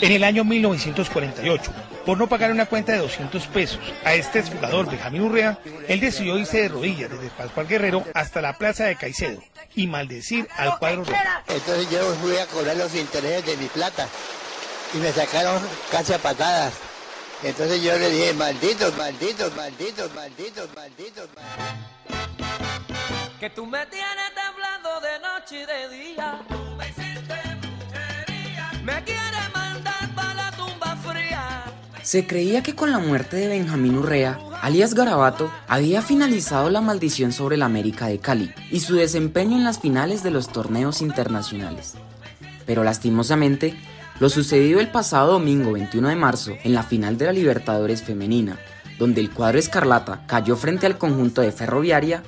En el año 1948, por no pagar una cuenta de 200 pesos a este exjugador Benjamín Urrea, él decidió irse de rodillas desde Pascual Guerrero hasta la plaza de Caicedo y maldecir al cuadro rojo. Entonces yo fui a cobrar los intereses de mi plata y me sacaron casi a patadas. Entonces yo le dije, malditos, malditos, malditos, malditos, malditos, malditos. Que tú me tienes temblando de noche y de día. Se creía que con la muerte de Benjamín Urrea, alias Garabato, había finalizado la maldición sobre la América de Cali y su desempeño en las finales de los torneos internacionales. Pero lastimosamente, lo sucedido el pasado domingo 21 de marzo en la final de la Libertadores femenina, donde el cuadro escarlata cayó frente al conjunto de Ferroviaria,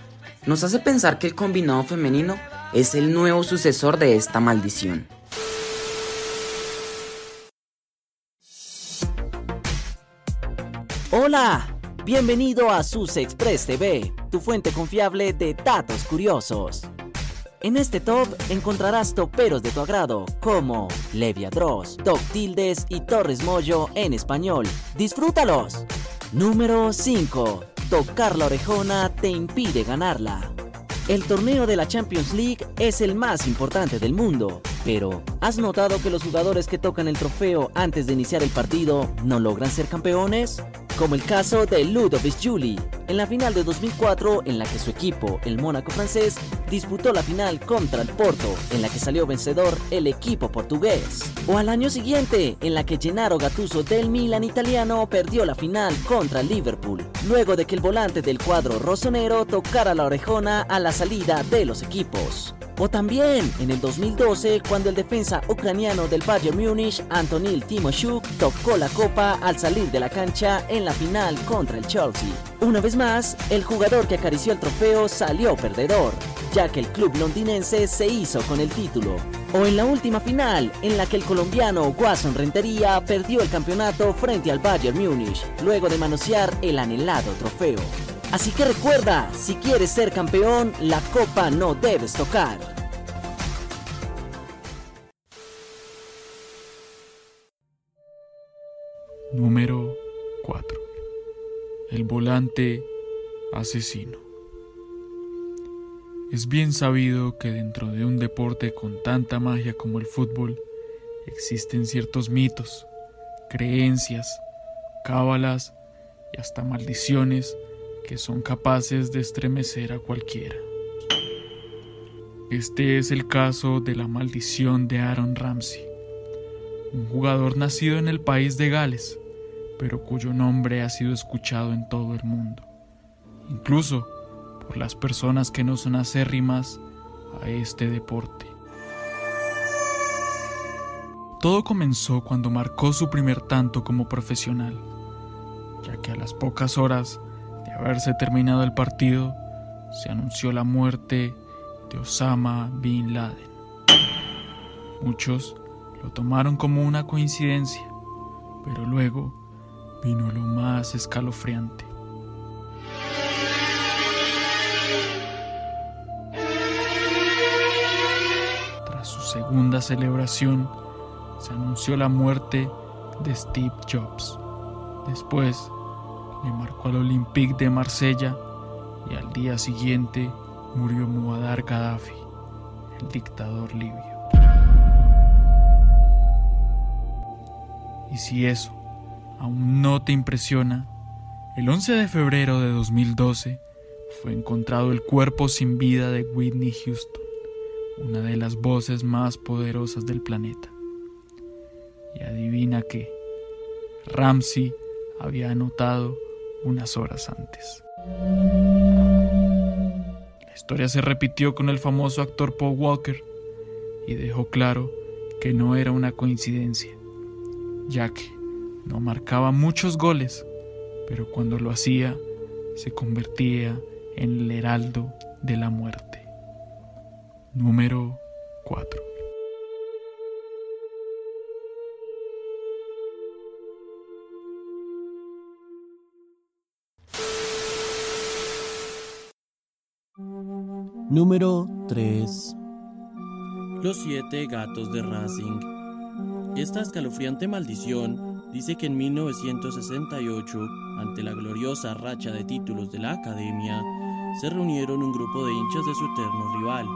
nos hace pensar que el combinado femenino es el nuevo sucesor de esta maldición. Hola, bienvenido a Sus Express TV, tu fuente confiable de datos curiosos. En este top encontrarás toperos de tu agrado, como Levi Dross, Doc Tildes y Torres Moyo en español. ¡Disfrútalos! Número 5. Tocar la orejona te impide ganarla. El torneo de la Champions League es el más importante del mundo, pero ¿has notado que los jugadores que tocan el trofeo antes de iniciar el partido no logran ser campeones? Como el caso de Ludovic Juli, en la final de 2004 en la que su equipo, el Mónaco francés, disputó la final contra el Porto, en la que salió vencedor el equipo portugués. O al año siguiente, en la que Gennaro Gattuso del Milan italiano perdió la final contra el Liverpool, luego de que el volante del cuadro rosonero tocara la orejona a la salida de los equipos. O también en el 2012 cuando el defensa ucraniano del Bayern Múnich, Antonil Timoshuk, tocó la copa al salir de la cancha en la final contra el Chelsea. Una vez más, el jugador que acarició el trofeo salió perdedor, ya que el club londinense se hizo con el título. O en la última final, en la que el colombiano Guason Rentería perdió el campeonato frente al Bayern Múnich, luego de manosear el anhelado trofeo. Así que recuerda, si quieres ser campeón, la copa no debes tocar. Número 4. El volante asesino. Es bien sabido que dentro de un deporte con tanta magia como el fútbol existen ciertos mitos, creencias, cábalas y hasta maldiciones que son capaces de estremecer a cualquiera. Este es el caso de la maldición de Aaron Ramsey, un jugador nacido en el país de Gales, pero cuyo nombre ha sido escuchado en todo el mundo, incluso por las personas que no son acérrimas a este deporte. Todo comenzó cuando marcó su primer tanto como profesional, ya que a las pocas horas de haberse terminado el partido, se anunció la muerte de Osama Bin Laden. Muchos lo tomaron como una coincidencia, pero luego vino lo más escalofriante. Tras su segunda celebración, se anunció la muerte de Steve Jobs. Después, le marcó al Olympique de Marsella y al día siguiente murió Muammar Gaddafi, el dictador libio. Y si eso aún no te impresiona, el 11 de febrero de 2012 fue encontrado el cuerpo sin vida de Whitney Houston, una de las voces más poderosas del planeta. Y adivina qué, Ramsey había anotado unas horas antes. La historia se repitió con el famoso actor Paul Walker y dejó claro que no era una coincidencia, ya que no marcaba muchos goles, pero cuando lo hacía se convertía en el heraldo de la muerte. Número 4. Número 3. Los siete gatos de Racing. Esta escalofriante maldición dice que en 1968, ante la gloriosa racha de títulos de la Academia, se reunieron un grupo de hinchas de su eterno rival,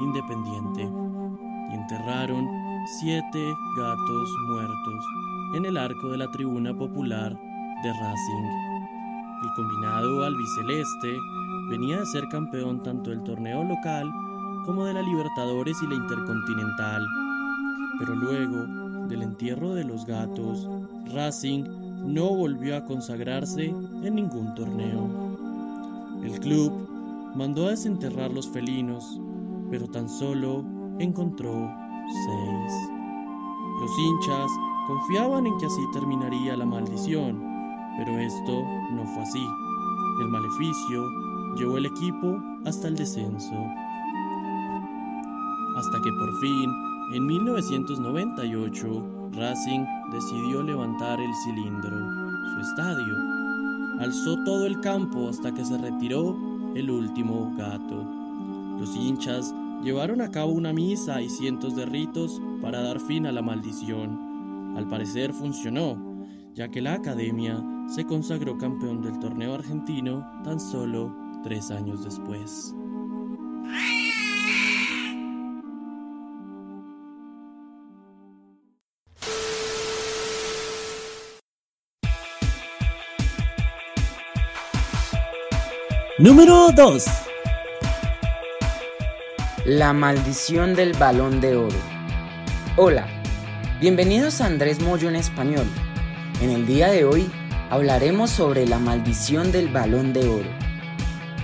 Independiente, y enterraron siete gatos muertos en el arco de la tribuna popular de Racing. El combinado albiceleste venía de ser campeón tanto del torneo local como de la Libertadores y la Intercontinental. Pero luego del entierro de los gatos, Racing no volvió a consagrarse en ningún torneo. El club mandó a desenterrar los felinos, pero tan solo encontró seis. Los hinchas confiaban en que así terminaría la maldición, pero esto no fue así. El maleficio llevó el equipo hasta el descenso. Hasta que por fin, en 1998, Racing decidió levantar el cilindro, su estadio. Alzó todo el campo hasta que se retiró el último gato. Los hinchas llevaron a cabo una misa y cientos de ritos para dar fin a la maldición. Al parecer funcionó, ya que la academia se consagró campeón del torneo argentino tan solo tres años después. Número 2. La maldición del balón de oro. Hola, bienvenidos a Andrés Moyo en español. En el día de hoy hablaremos sobre la maldición del balón de oro.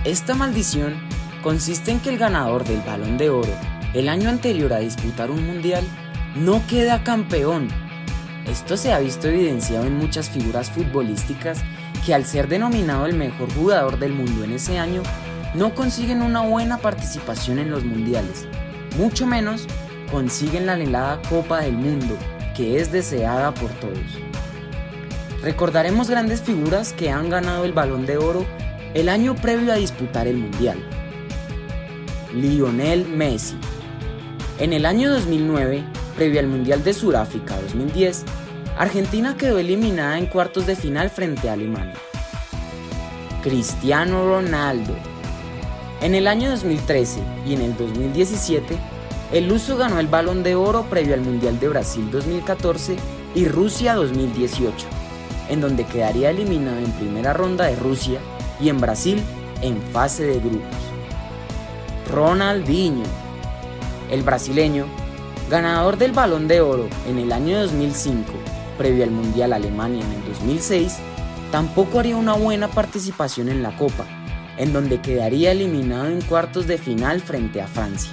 Esta maldición consiste en que el ganador del balón de oro el año anterior a disputar un mundial no queda campeón. Esto se ha visto evidenciado en muchas figuras futbolísticas que al ser denominado el mejor jugador del mundo en ese año, no consiguen una buena participación en los mundiales, mucho menos consiguen la anhelada Copa del Mundo, que es deseada por todos. Recordaremos grandes figuras que han ganado el balón de oro el año previo a disputar el mundial. Lionel Messi. En el año 2009, previo al Mundial de Sudáfrica 2010, Argentina quedó eliminada en cuartos de final frente a Alemania. Cristiano Ronaldo. En el año 2013 y en el 2017, el Luso ganó el Balón de Oro previo al Mundial de Brasil 2014 y Rusia 2018, en donde quedaría eliminado en primera ronda de Rusia y en Brasil en fase de grupos. Ronaldinho. El brasileño, ganador del Balón de Oro en el año 2005 previo al Mundial Alemania en el 2006, tampoco haría una buena participación en la Copa, en donde quedaría eliminado en cuartos de final frente a Francia.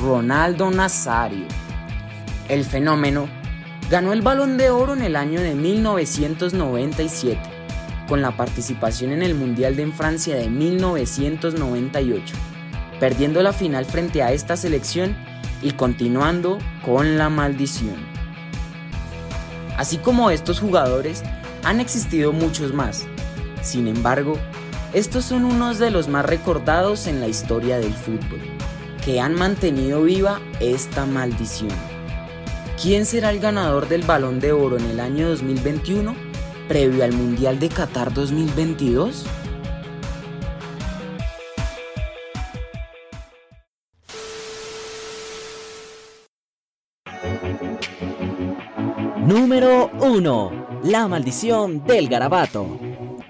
Ronaldo Nazario. El fenómeno ganó el balón de oro en el año de 1997, con la participación en el Mundial de Francia de 1998, perdiendo la final frente a esta selección y continuando con la maldición. Así como estos jugadores, han existido muchos más. Sin embargo, estos son unos de los más recordados en la historia del fútbol, que han mantenido viva esta maldición. ¿Quién será el ganador del balón de oro en el año 2021, previo al Mundial de Qatar 2022? Número 1. La maldición del garabato.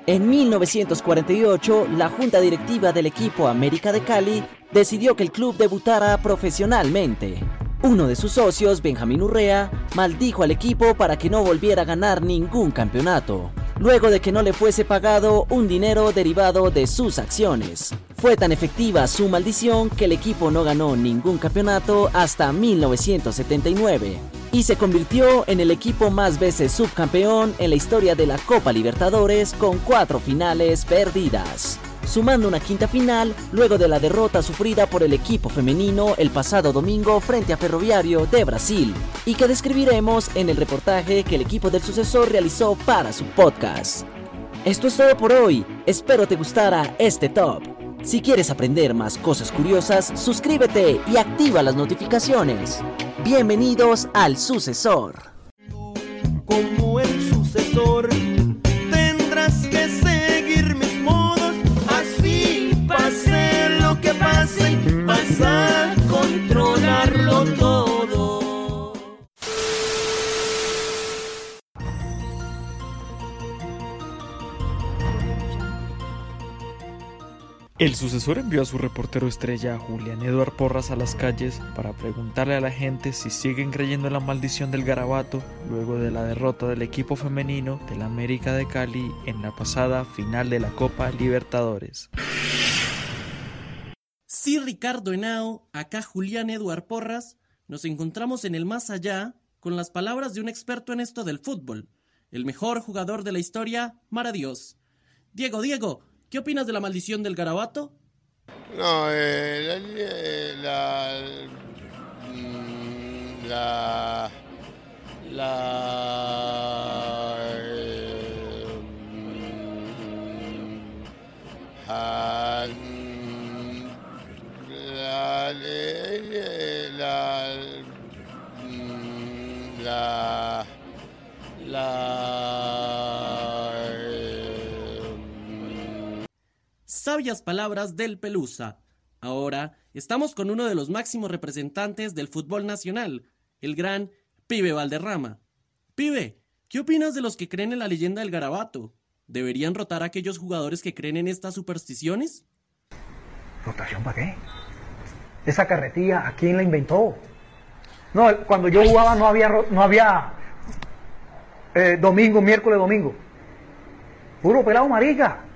En 1948, la junta directiva del equipo América de Cali decidió que el club debutara profesionalmente. Uno de sus socios, Benjamín Urrea, maldijo al equipo para que no volviera a ganar ningún campeonato, luego de que no le fuese pagado un dinero derivado de sus acciones. Fue tan efectiva su maldición que el equipo no ganó ningún campeonato hasta 1979 y se convirtió en el equipo más veces subcampeón en la historia de la Copa Libertadores con cuatro finales perdidas, sumando una quinta final luego de la derrota sufrida por el equipo femenino el pasado domingo frente a Ferroviario de Brasil, y que describiremos en el reportaje que el equipo del sucesor realizó para su podcast. Esto es todo por hoy, espero te gustara este top. Si quieres aprender más cosas curiosas, suscríbete y activa las notificaciones. Bienvenidos al sucesor. Como el sucesor, El sucesor envió a su reportero estrella Julián Eduard Porras a las calles para preguntarle a la gente si siguen creyendo en la maldición del garabato luego de la derrota del equipo femenino del América de Cali en la pasada final de la Copa Libertadores. Sí, Ricardo Henao, acá Julián Eduard Porras, nos encontramos en el más allá con las palabras de un experto en esto del fútbol, el mejor jugador de la historia, Mara Dios. Diego, Diego, ¿qué opinas de la maldición del garabato? Palabras del Pelusa. Ahora estamos con uno de los máximos representantes del fútbol nacional, el gran Pibe Valderrama. Pibe, ¿qué opinas de los que creen en la leyenda del garabato? ¿Deberían rotar a aquellos jugadores que creen en estas supersticiones? ¿Rotación para qué? Esa carretilla, ¿a quién la inventó? No, cuando yo jugaba no había, no había eh, domingo, miércoles, domingo. Puro pelado marica.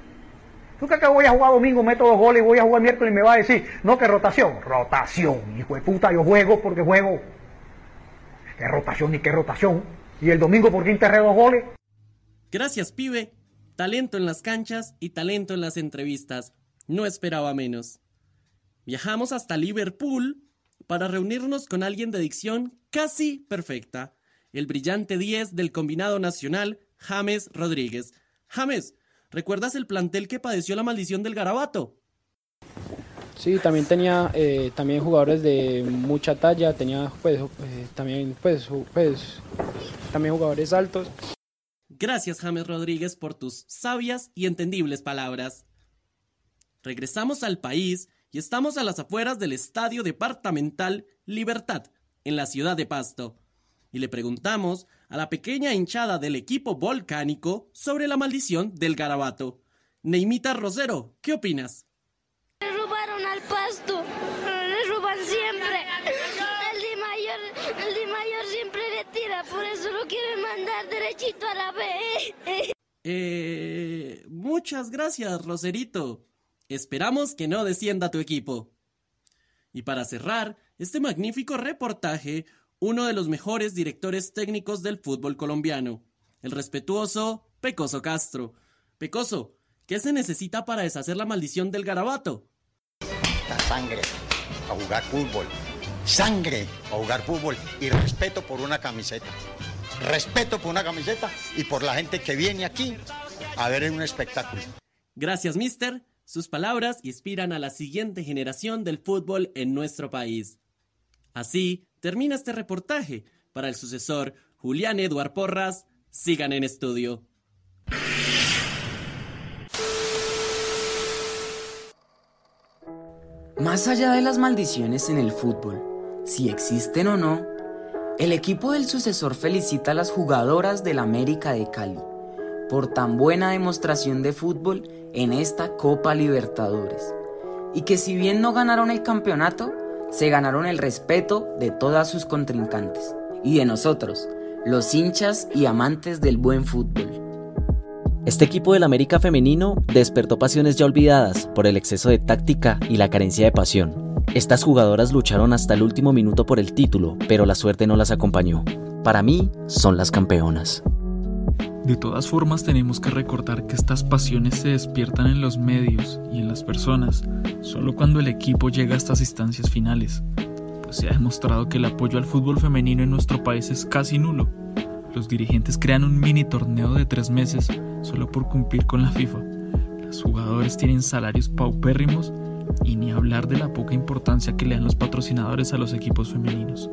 ¿Tú crees que voy a jugar domingo, meto dos goles voy a jugar miércoles y me va a decir, no, que rotación? Rotación, hijo de puta, yo juego porque juego. ¿Qué rotación ni qué rotación? ¿Y el domingo por qué enterré dos goles? Gracias, pibe. Talento en las canchas y talento en las entrevistas. No esperaba menos. Viajamos hasta Liverpool para reunirnos con alguien de dicción casi perfecta. El brillante 10 del combinado nacional, James Rodríguez. James, ¿recuerdas el plantel que padeció la maldición del garabato? Sí, también tenía eh, también jugadores de mucha talla, tenía pues eh, también pues, pues también jugadores altos. Gracias, James Rodríguez, por tus sabias y entendibles palabras. Regresamos al país y estamos a las afueras del Estadio Departamental Libertad, en la ciudad de Pasto. Y le preguntamos a la pequeña hinchada del equipo volcánico sobre la maldición del garabato. Neimita Rosero, ¿qué opinas? Le robaron al pasto, le roban siempre. El Di Mayor, el Di Mayor siempre le tira, por eso lo quieren mandar derechito a la B. Eh, muchas gracias, Roserito. Esperamos que no descienda tu equipo. Y para cerrar este magnífico reportaje, uno de los mejores directores técnicos del fútbol colombiano, el respetuoso Pecoso Castro. Pecoso, ¿qué se necesita para deshacer la maldición del garabato? La sangre a jugar fútbol. Sangre a jugar fútbol y respeto por una camiseta. Respeto por una camiseta y por la gente que viene aquí a ver un espectáculo. Gracias, mister. Sus palabras inspiran a la siguiente generación del fútbol en nuestro país. Así termina este reportaje. Para el sucesor Julián Eduard Porras, sigan en estudio. Más allá de las maldiciones en el fútbol, si existen o no, el equipo del sucesor felicita a las jugadoras del América de Cali por tan buena demostración de fútbol en esta Copa Libertadores. Y que si bien no ganaron el campeonato, se ganaron el respeto de todas sus contrincantes y de nosotros, los hinchas y amantes del buen fútbol. Este equipo del América femenino despertó pasiones ya olvidadas por el exceso de táctica y la carencia de pasión. Estas jugadoras lucharon hasta el último minuto por el título, pero la suerte no las acompañó. Para mí, son las campeonas. De todas formas tenemos que recordar que estas pasiones se despiertan en los medios y en las personas solo cuando el equipo llega a estas instancias finales, pues se ha demostrado que el apoyo al fútbol femenino en nuestro país es casi nulo. Los dirigentes crean un mini torneo de tres meses solo por cumplir con la FIFA. Los jugadores tienen salarios paupérrimos y ni hablar de la poca importancia que le dan los patrocinadores a los equipos femeninos.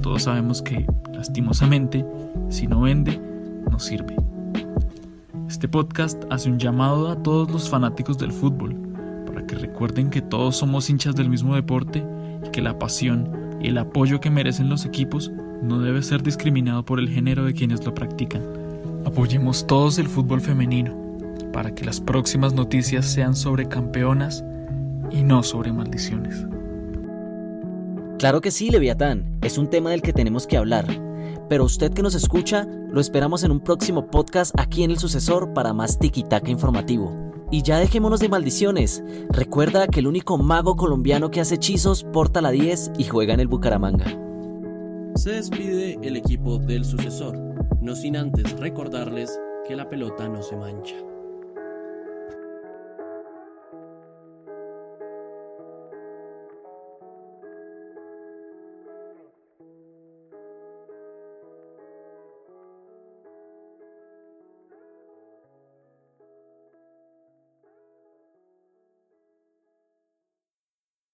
todos sabemos que, lastimosamente, si no vende, no sirve. Este podcast hace un llamado a todos los fanáticos del fútbol para que recuerden que todos somos hinchas del mismo deporte y que la pasión y el apoyo que merecen los equipos no debe ser discriminado por el género de quienes lo practican. Apoyemos todos el fútbol femenino para que las próximas noticias sean sobre campeonas y no sobre maldiciones. Claro que sí, Leviatán, es un tema del que tenemos que hablar. Pero usted que nos escucha, lo esperamos en un próximo podcast aquí en El Sucesor para más tiki-taka informativo. Y ya dejémonos de maldiciones. Recuerda que el único mago colombiano que hace hechizos porta la 10 y juega en el Bucaramanga. Se despide el equipo del sucesor, no sin antes recordarles que la pelota no se mancha.